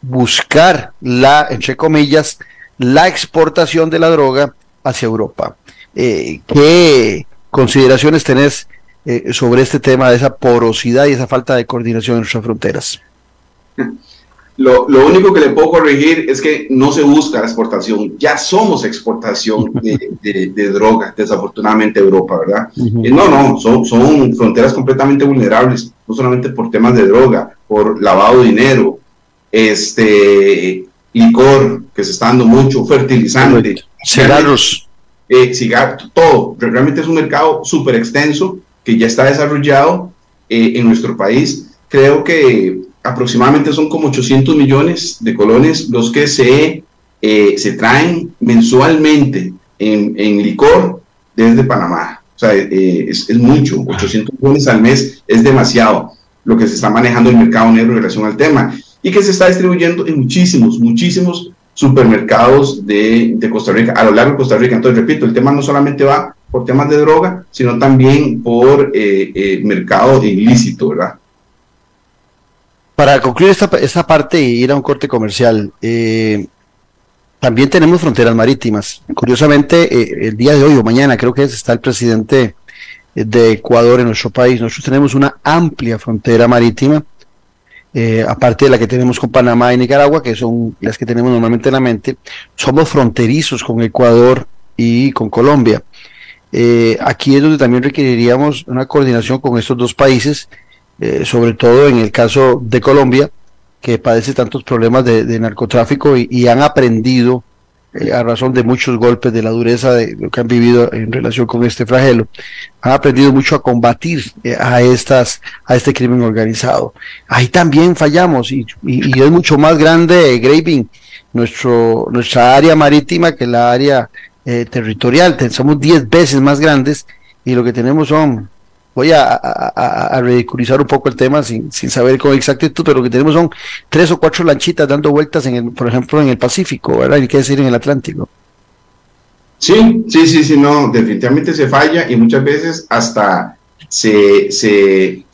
buscar la, entre comillas, la exportación de la droga hacia Europa. Eh, ¿Qué consideraciones tenés eh, sobre este tema de esa porosidad y esa falta de coordinación en nuestras fronteras? Lo, único que le puedo corregir es que no se busca la exportación, ya somos exportación de, droga, desafortunadamente Europa, ¿verdad? Eh, no, no, son, son fronteras completamente vulnerables, no solamente por temas de droga, por lavado de dinero, este, licor, que se está dando mucho, fertilizante, cigarros, eh, todo. Realmente es un mercado súper extenso que ya está desarrollado eh, en nuestro país. Creo que aproximadamente son como 800 millones de colones los que se, eh, se traen mensualmente en, en, licor desde Panamá. O sea, es, es, mucho, 800 millones al mes es demasiado lo que se está manejando en el mercado negro en relación al tema y que se está distribuyendo en muchísimos, muchísimos supermercados de, Costa Rica, a lo largo de Costa Rica. Entonces, repito, el tema no solamente va por temas de droga, sino también por eh, eh, mercado ilícito, ¿verdad? Para concluir esta, esta parte y ir a un corte comercial, eh, también tenemos fronteras marítimas. Curiosamente, el día de hoy o mañana creo que está el presidente de Ecuador en nuestro país. Nosotros tenemos una amplia frontera marítima eh, aparte de la que tenemos con Panamá y Nicaragua, que son las que tenemos normalmente en la mente, somos fronterizos con Ecuador y con Colombia. Eh, aquí es donde también requeriríamos una coordinación con estos dos países, eh, sobre todo en el caso de Colombia, que padece tantos problemas de, narcotráfico y, han aprendido eh, a razón de muchos golpes, de la dureza de lo que han vivido en relación con este flagelo, han aprendido mucho a combatir eh, a estas, a este crimen organizado. Ahí también fallamos y, es mucho más grande eh, Graving, nuestro, nuestra área marítima que la área territorial. Somos 10 veces más grandes y lo que tenemos son voy a, ridiculizar un poco el tema sin, saber con exactitud, pero lo que tenemos son tres o cuatro lanchitas dando vueltas, en el, por ejemplo, en el Pacífico, ¿verdad? Y qué decir en el Atlántico. Sí, sí, sí, sí, no, definitivamente se falla y muchas veces hasta se,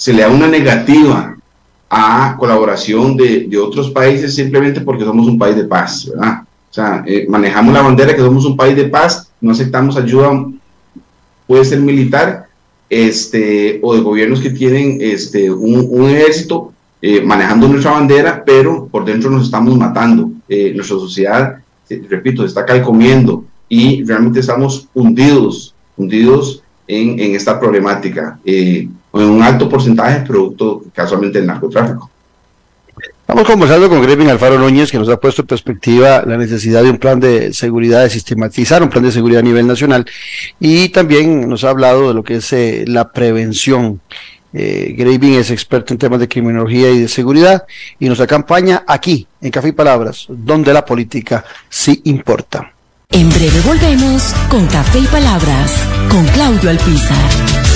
le da una negativa a colaboración de, otros países simplemente porque somos un país de paz, ¿verdad? O sea, eh, manejamos la bandera que somos un país de paz, no aceptamos ayuda, puede ser militar, este, o de gobiernos que tienen este, un, ejército eh, manejando nuestra bandera, pero por dentro nos estamos matando. Eh, nuestra sociedad, eh, repito, se está calcomiendo y realmente estamos hundidos, hundidos en, en esta problemática, en un alto porcentaje producto casualmente del narcotráfico. Estamos conversando con Grevin Alfaro Núñez, que nos ha puesto en perspectiva la necesidad de un plan de seguridad, de sistematizar un plan de seguridad a nivel nacional, y también nos ha hablado de lo que es eh, la prevención. Eh, es experto en temas de criminología y de seguridad y nos acompaña aquí, en Café y Palabras, donde la política sí importa. En breve volvemos con Café y Palabras, con Claudio Alpizar.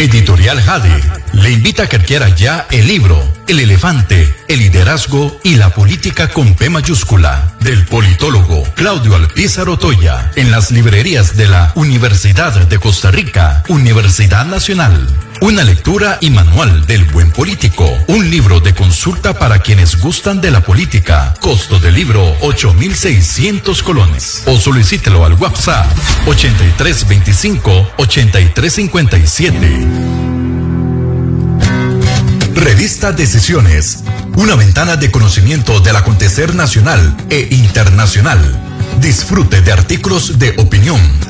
Editorial Jade le invita a que adquiera ya el libro El elefante, el liderazgo y la política con P mayúscula del politólogo Claudio Alpizar Otoya en las librerías de la Universidad de Costa Rica, Universidad Nacional. Una lectura y manual del buen político. Un libro de consulta para quienes gustan de la política. Costo del libro 8,600 colones. O solicítelo al WhatsApp 8325 8357. Revista Decisiones, una ventana de conocimiento del acontecer nacional e internacional. Disfrute de artículos de opinión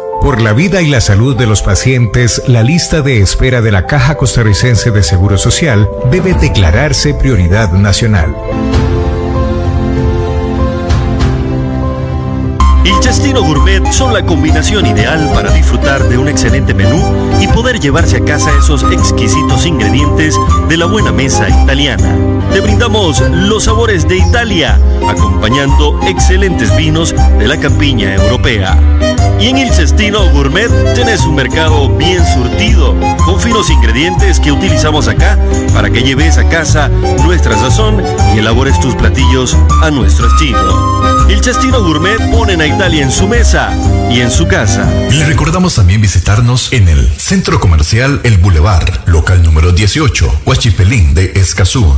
Por la vida y la salud de los pacientes, la lista de espera de la Caja Costarricense de Seguro Social debe declararse prioridad nacional. El Chastino Gourmet son la combinación ideal para disfrutar de un excelente menú y poder llevarse a casa esos exquisitos ingredientes de la buena mesa italiana. Te brindamos los sabores de Italia, acompañando excelentes vinos de la campiña europea. Y en el Cestino Gourmet tenés un mercado bien surtido, con finos ingredientes que utilizamos acá para que lleves a casa nuestra sazón y elabores tus platillos a nuestro estilo. El Cestino Gourmet pone a Italia en su mesa y en su casa. Le recordamos también visitarnos en el Centro Comercial El Boulevard, local número 18, Huachipelín de Escazú,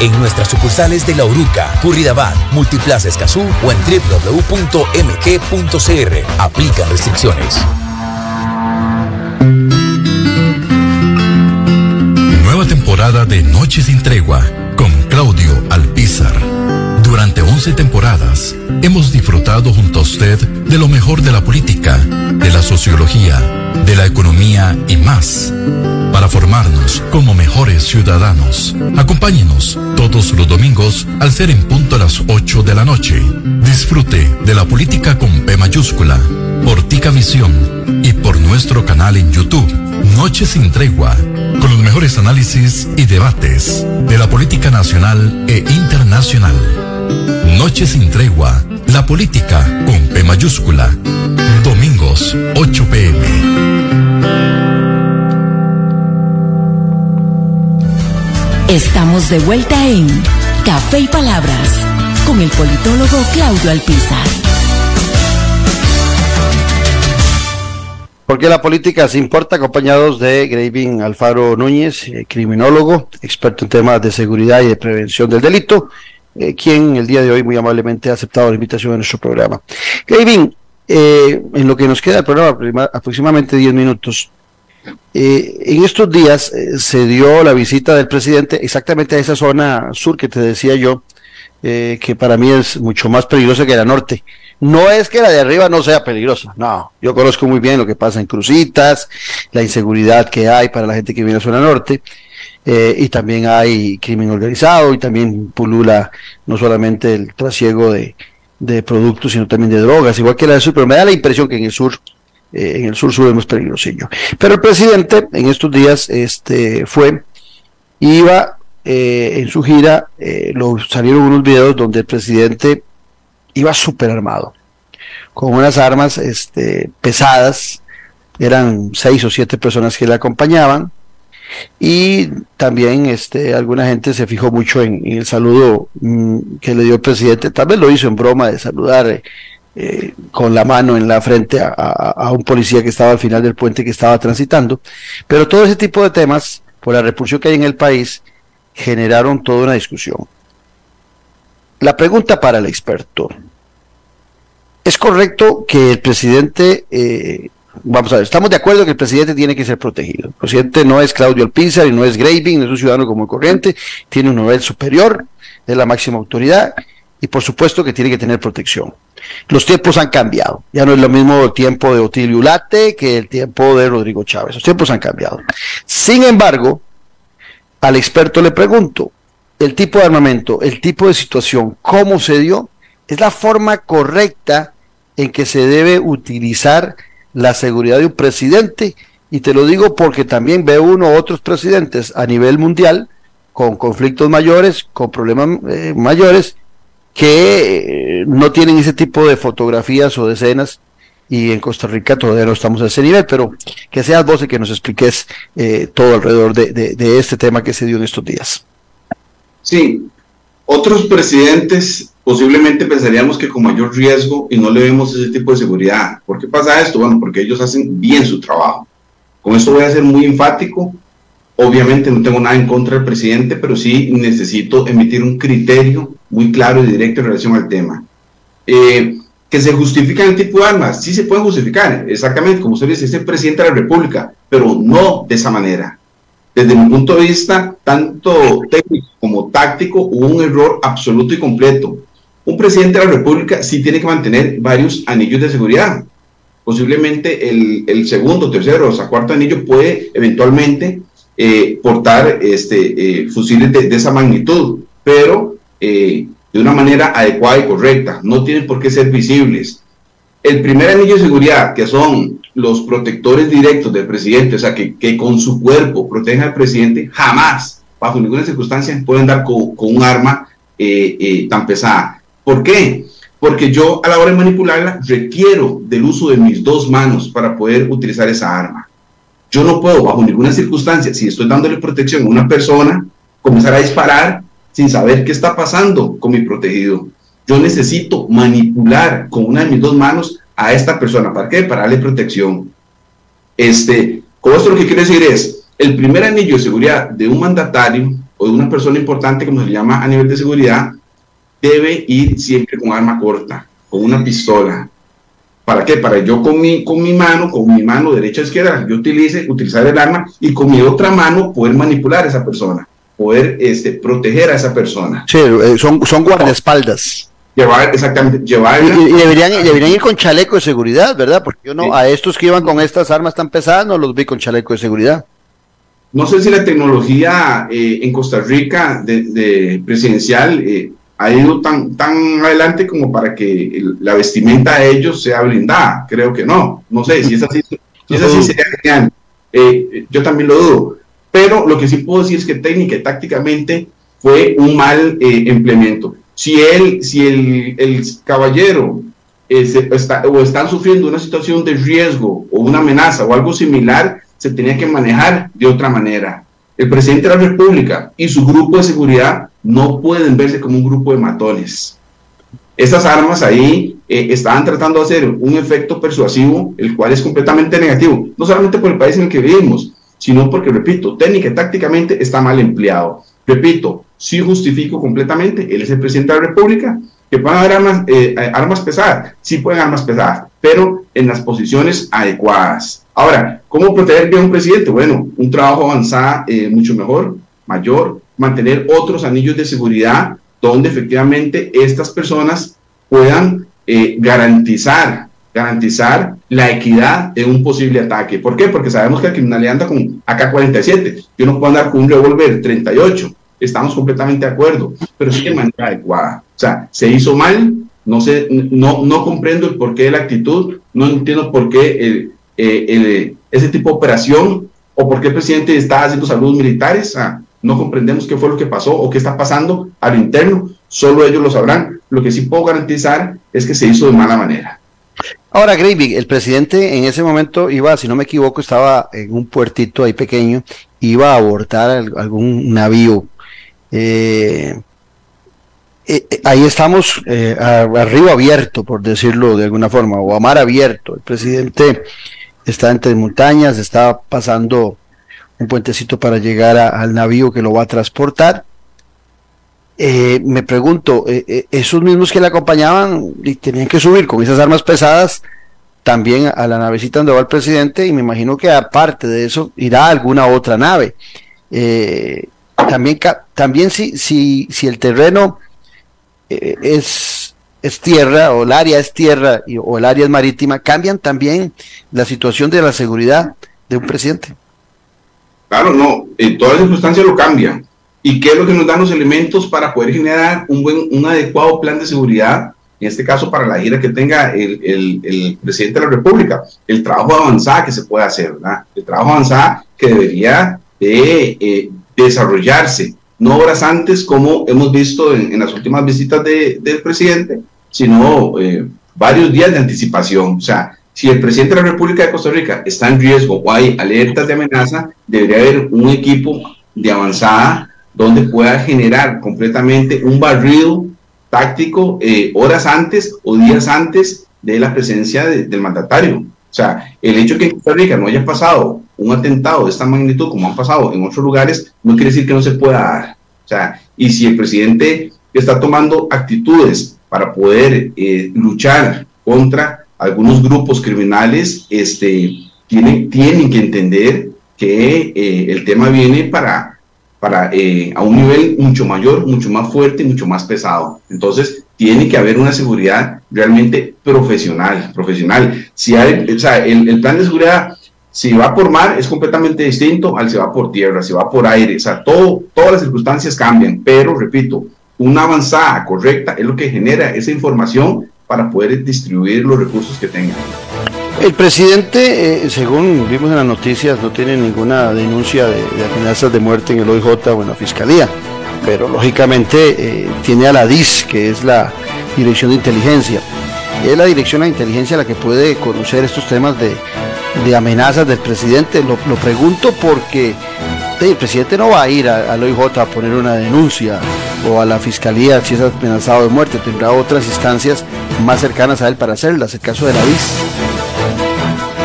en nuestras sucursales de La Uruca, Curridabat, Multiplaza Escazú o en www.mg.cr. Aplican restricciones. Nueva temporada de Noche sin Tregua 11 temporadas hemos disfrutado junto a usted de lo mejor de la política, de la sociología, de la economía y más, para formarnos como mejores ciudadanos. Acompáñenos todos los domingos al ser en punto a las 8 de la noche. Disfrute de la política con P mayúscula, por Tica Visión y por nuestro canal en YouTube, Noche sin Tregua, con los mejores análisis y debates de la política nacional e internacional. Noche sin tregua, la política con P mayúscula. Domingos, 8 pm. Estamos de vuelta en Café y Palabras con el politólogo Claudio Alpizar. Porque la política se importa, acompañados de Graving Alfaro Núñez, eh, criminólogo, experto en temas de seguridad y de prevención del delito, eh, quien el día de hoy muy amablemente ha aceptado la invitación a nuestro programa. Graving, eh, en lo que nos queda del programa, aproximadamente 10 minutos, eh, en estos días eh, se dio la visita del presidente exactamente a esa zona sur que te decía yo, eh, que para mí es mucho más peligrosa que la norte. No es que la de arriba no sea peligrosa, no. Yo conozco muy bien lo que pasa en Crucitas, la inseguridad que hay para la gente que viene a zona norte, y también hay crimen organizado y también pulula no solamente el trasiego de, de productos, sino también de drogas, igual que la del sur, pero me da la impresión que en el sur eh, en el sur sur es más peligrosillo. Pero el presidente en estos días este, fue, iba eh, en su gira, eh, lo, salieron unos videos donde el presidente iba súper armado, con unas armas este, pesadas, eran seis o siete personas que le acompañaban, y también este, alguna gente se fijó mucho en, el saludo mm, que le dio el presidente, tal vez lo hizo en broma de saludar eh, con la mano en la frente a, a, a, un policía que estaba al final del puente que estaba transitando. Pero todo ese tipo de temas, por la repulsión que hay en el país, generaron toda una discusión. La pregunta para el experto. ¿Es correcto que el presidente, eh, vamos a ver, estamos de acuerdo que el presidente tiene que ser protegido? El presidente no es Claudio Alpizar y no es Graving, no es un ciudadano como el corriente, tiene un nivel superior, es la máxima autoridad y por supuesto que tiene que tener protección. Los tiempos han cambiado. Ya no es lo mismo el tiempo de Otilio Late que el tiempo de Rodrigo Chávez. Los tiempos han cambiado. Sin embargo, al experto le pregunto, el tipo de armamento, el tipo de situación, cómo se dio, es la forma correcta en que se debe utilizar la seguridad de un presidente. Y te lo digo porque también veo uno otros presidentes a nivel mundial con conflictos mayores, con problemas eh, mayores, que no tienen ese tipo de fotografías o de escenas y en Costa Rica todavía no estamos a ese nivel, pero que seas vos el que nos expliques eh, todo alrededor de, de, de, este tema que se dio en estos días. Sí, otros presidentes posiblemente pensaríamos que con mayor riesgo y no le vemos ese tipo de seguridad. ¿Por qué pasa esto? Bueno, porque ellos hacen bien su trabajo. Con esto voy a ser muy enfático. Obviamente no tengo nada en contra del presidente, pero sí necesito emitir un criterio muy claro y directo en relación al tema. Eh, que se justifican el tipo de armas, sí se pueden justificar, exactamente como usted dice, es el presidente de la República, pero no de esa manera. Desde mi punto de vista, tanto técnico como táctico, hubo un error absoluto y completo un presidente de la República sí tiene que mantener varios anillos de seguridad. Posiblemente el, segundo, tercero o sea, cuarto anillo puede eventualmente eh, portar este, eh, fusiles de, esa magnitud, pero eh, de una manera adecuada y correcta. No tienen por qué ser visibles. El primer anillo de seguridad, que son los protectores directos del presidente, o sea, que, con su cuerpo protegen al presidente, jamás, bajo ninguna circunstancia, pueden dar con, con un arma tan pesada. ¿Por qué? Porque yo a la hora de manipularla requiero del uso de mis dos manos para poder utilizar esa arma. Yo no puedo, bajo ninguna circunstancia, si estoy dándole protección a una persona, comenzar a disparar sin saber qué está pasando con mi protegido. Yo necesito manipular con una de mis dos manos a esta persona. ¿Para qué? Para darle protección. Este, con esto lo que quiero decir es, el primer anillo de seguridad de un mandatario o de una persona importante, como se llama a nivel de seguridad, debe ir siempre con arma corta, con una pistola. ¿Para qué? Para yo con mi, con mi mano, con mi mano derecha o izquierda, yo utilice, utilizar el arma y con mi otra mano poder manipular a esa persona, poder este, proteger a esa persona. Sí, eh, son, son guardaespaldas. Llevar, exactamente, llevar. Y, deberían, deberían ir con chaleco de seguridad, ¿verdad? Porque yo no, a estos que iban con estas armas tan pesadas no los vi con chaleco de seguridad. No sé si la tecnología eh, en Costa Rica de, presidencial eh, ha ido tan, tan adelante como para que la vestimenta de ellos sea blindada. Creo que no. No sé, si es así, si es así sería genial. Eh, yo también lo dudo. Pero lo que sí puedo decir es que técnica y tácticamente fue un mal eh, implemento. Si él, si el, el caballero eh, está, o están sufriendo una situación de riesgo o una amenaza o algo similar, se tenía que manejar de otra manera. El presidente de la República y su grupo de seguridad no pueden verse como un grupo de matones. Estas armas ahí eh, estaban tratando de hacer un efecto persuasivo, el cual es completamente negativo, no solamente por el país en el que vivimos, sino porque, repito, técnica y tácticamente está mal empleado. Repito, sí justifico completamente, él es el presidente de la República, que pueden haber armas, eh, armas pesadas, sí pueden armas pesadas, pero en las posiciones adecuadas. Ahora, ¿cómo proteger bien a un presidente? Bueno, un trabajo avanzado eh, mucho mejor, mayor, mantener otros anillos de seguridad donde efectivamente estas personas puedan eh, garantizar, garantizar la equidad de un posible ataque. ¿Por qué? Porque sabemos que el criminalidad anda con AK-47. Yo no puedo andar con un revólver 38. Estamos completamente de acuerdo, pero sí de manera adecuada. O sea, se hizo mal, no, sé, no, no comprendo el porqué de la actitud, no entiendo por qué eh, ese tipo de operación o por qué el presidente está haciendo saludos militares. a no comprendemos qué fue lo que pasó o qué está pasando a lo interno, solo ellos lo sabrán. Lo que sí puedo garantizar es que se hizo de mala manera. Ahora, Gravy, el presidente en ese momento iba, si no me equivoco, estaba en un puertito ahí pequeño, iba a abortar algún navío. Eh, eh, eh, ahí estamos arriba abierto, por decirlo de alguna forma, o a mar abierto. El presidente está entre montañas, está pasando un puentecito para llegar al navío que lo va a transportar. Eh, me pregunto, eh, eh, esos mismos que le acompañaban y tenían que subir con esas armas pesadas también a la navecita donde va el presidente y me imagino que aparte de eso irá a alguna otra nave. también también si, si, si el terreno es, es tierra o el área es tierra o el área es marítima, cambian también la situación de la seguridad de un presidente. Claro, no, en todas circunstancias lo cambia. ¿Y qué es lo que nos dan los elementos para poder generar un buen, un adecuado plan de seguridad? En este caso, para la gira que tenga el, el, presidente de la República, el trabajo avanzado que se puede hacer, ¿verdad? El trabajo avanzado que debería de eh, desarrollarse, no horas antes como hemos visto en, las últimas visitas de, del presidente, sino eh, varios días de anticipación. O sea, si el presidente de la República de Costa Rica está en riesgo o hay alertas de amenaza, debería haber un equipo de avanzada donde pueda generar completamente un barrido táctico eh, horas antes o días antes de la presencia del mandatario. O sea, el hecho de que en Costa Rica no haya pasado un atentado de esta magnitud como han pasado en otros lugares, no quiere decir que no se pueda dar. O sea, y si el presidente está tomando actitudes para poder eh, luchar contra algunos grupos criminales, este, tienen, tienen que entender que eh, el tema viene para, para eh, a un nivel mucho mayor, mucho más fuerte, mucho más pesado. Entonces, tiene que haber una seguridad realmente profesional, profesional. Si hay, o sea, el, el, plan de seguridad, si va por mar, es completamente distinto al si va por tierra, si va por aire, o sea, todo, todas las circunstancias cambian, pero repito, una avanzada correcta es lo que genera esa información para poder distribuir los recursos que tengan. El presidente, eh, según vimos en las noticias, no tiene ninguna denuncia de, amenazas de muerte en el OIJ o en la Fiscalía, pero lógicamente eh, tiene a la DIS, que es la Dirección de Inteligencia. Es la Dirección de Inteligencia la que puede conocer estos temas de, amenazas del presidente. Lo, pregunto porque el presidente no va a ir al OIJ a poner una denuncia o a la fiscalía si es amenazado de muerte, tendrá otras instancias más cercanas a él para hacerlas, el caso de la DIS.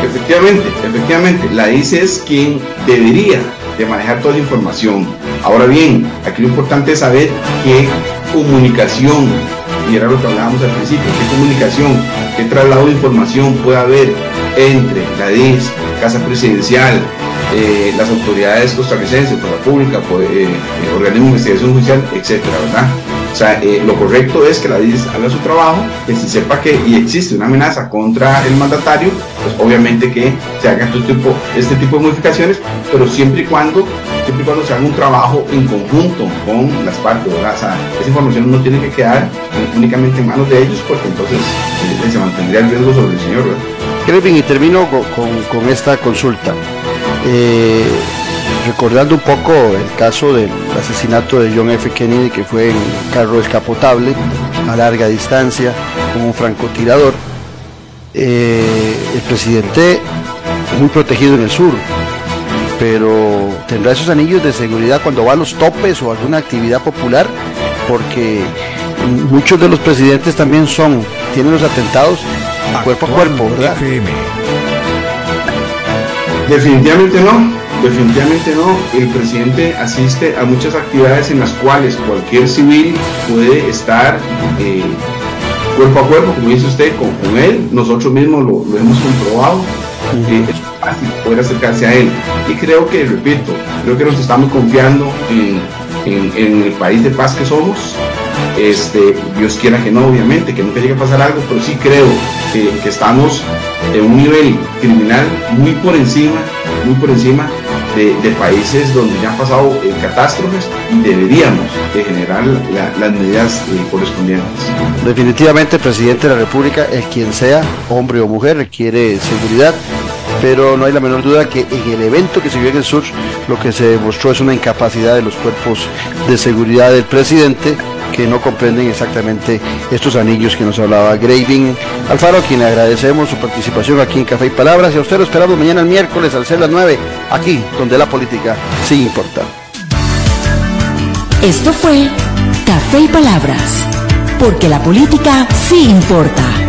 Efectivamente, efectivamente, la DIS es quien debería de manejar toda la información. Ahora bien, aquí lo importante es saber qué comunicación, y era lo que hablábamos al principio, qué comunicación, qué traslado de información puede haber entre la DIS, Casa Presidencial, eh, las autoridades costarricenses, por la pública, por eh, organismo de investigación judicial, etcétera, ¿verdad? O sea, eh, lo correcto es que la DIS haga su trabajo, que si sepa que y existe una amenaza contra el mandatario, pues obviamente que se haga este tipo, este tipo de modificaciones, pero siempre y cuando siempre y cuando se haga un trabajo en conjunto con las partes, ¿verdad? O sea, esa información no tiene que quedar únicamente en manos de ellos, porque entonces se mantendría el riesgo sobre el señor, ¿verdad? Kevin, y termino con, con esta consulta. Eh, recordando un poco el caso del asesinato de John F. Kennedy, que fue en carro escapotable a larga distancia, con un francotirador. Eh, el presidente muy protegido en el sur, pero tendrá esos anillos de seguridad cuando va a los topes o alguna actividad popular, porque muchos de los presidentes también son, tienen los atentados cuerpo a cuerpo, ¿verdad? Definitivamente no, definitivamente no. El presidente asiste a muchas actividades en las cuales cualquier civil puede estar eh, cuerpo a cuerpo, como dice usted, con, él. Nosotros mismos lo, hemos comprobado. Eh, es fácil poder acercarse a él. Y creo que, repito, creo que nos estamos confiando en, en el país de paz que somos este, Dios quiera que no, obviamente, que nunca llegue a pasar algo, pero sí creo que, estamos en un nivel criminal muy por encima, muy por encima de, países donde ya han pasado eh, catástrofes deberíamos de generar las medidas eh, correspondientes. Definitivamente, presidente de la República, el quien sea, hombre o mujer, requiere seguridad pero no hay la menor duda que en el evento que se vio en el sur lo que se demostró es una incapacidad de los cuerpos de seguridad del presidente que no comprenden exactamente estos anillos que nos hablaba Graving Alfaro, a quien le agradecemos su participación aquí en Café y Palabras y a usted lo esperamos mañana el miércoles al ser las 9, aquí donde la política sí importa. Esto fue Café y Palabras, porque la política sí importa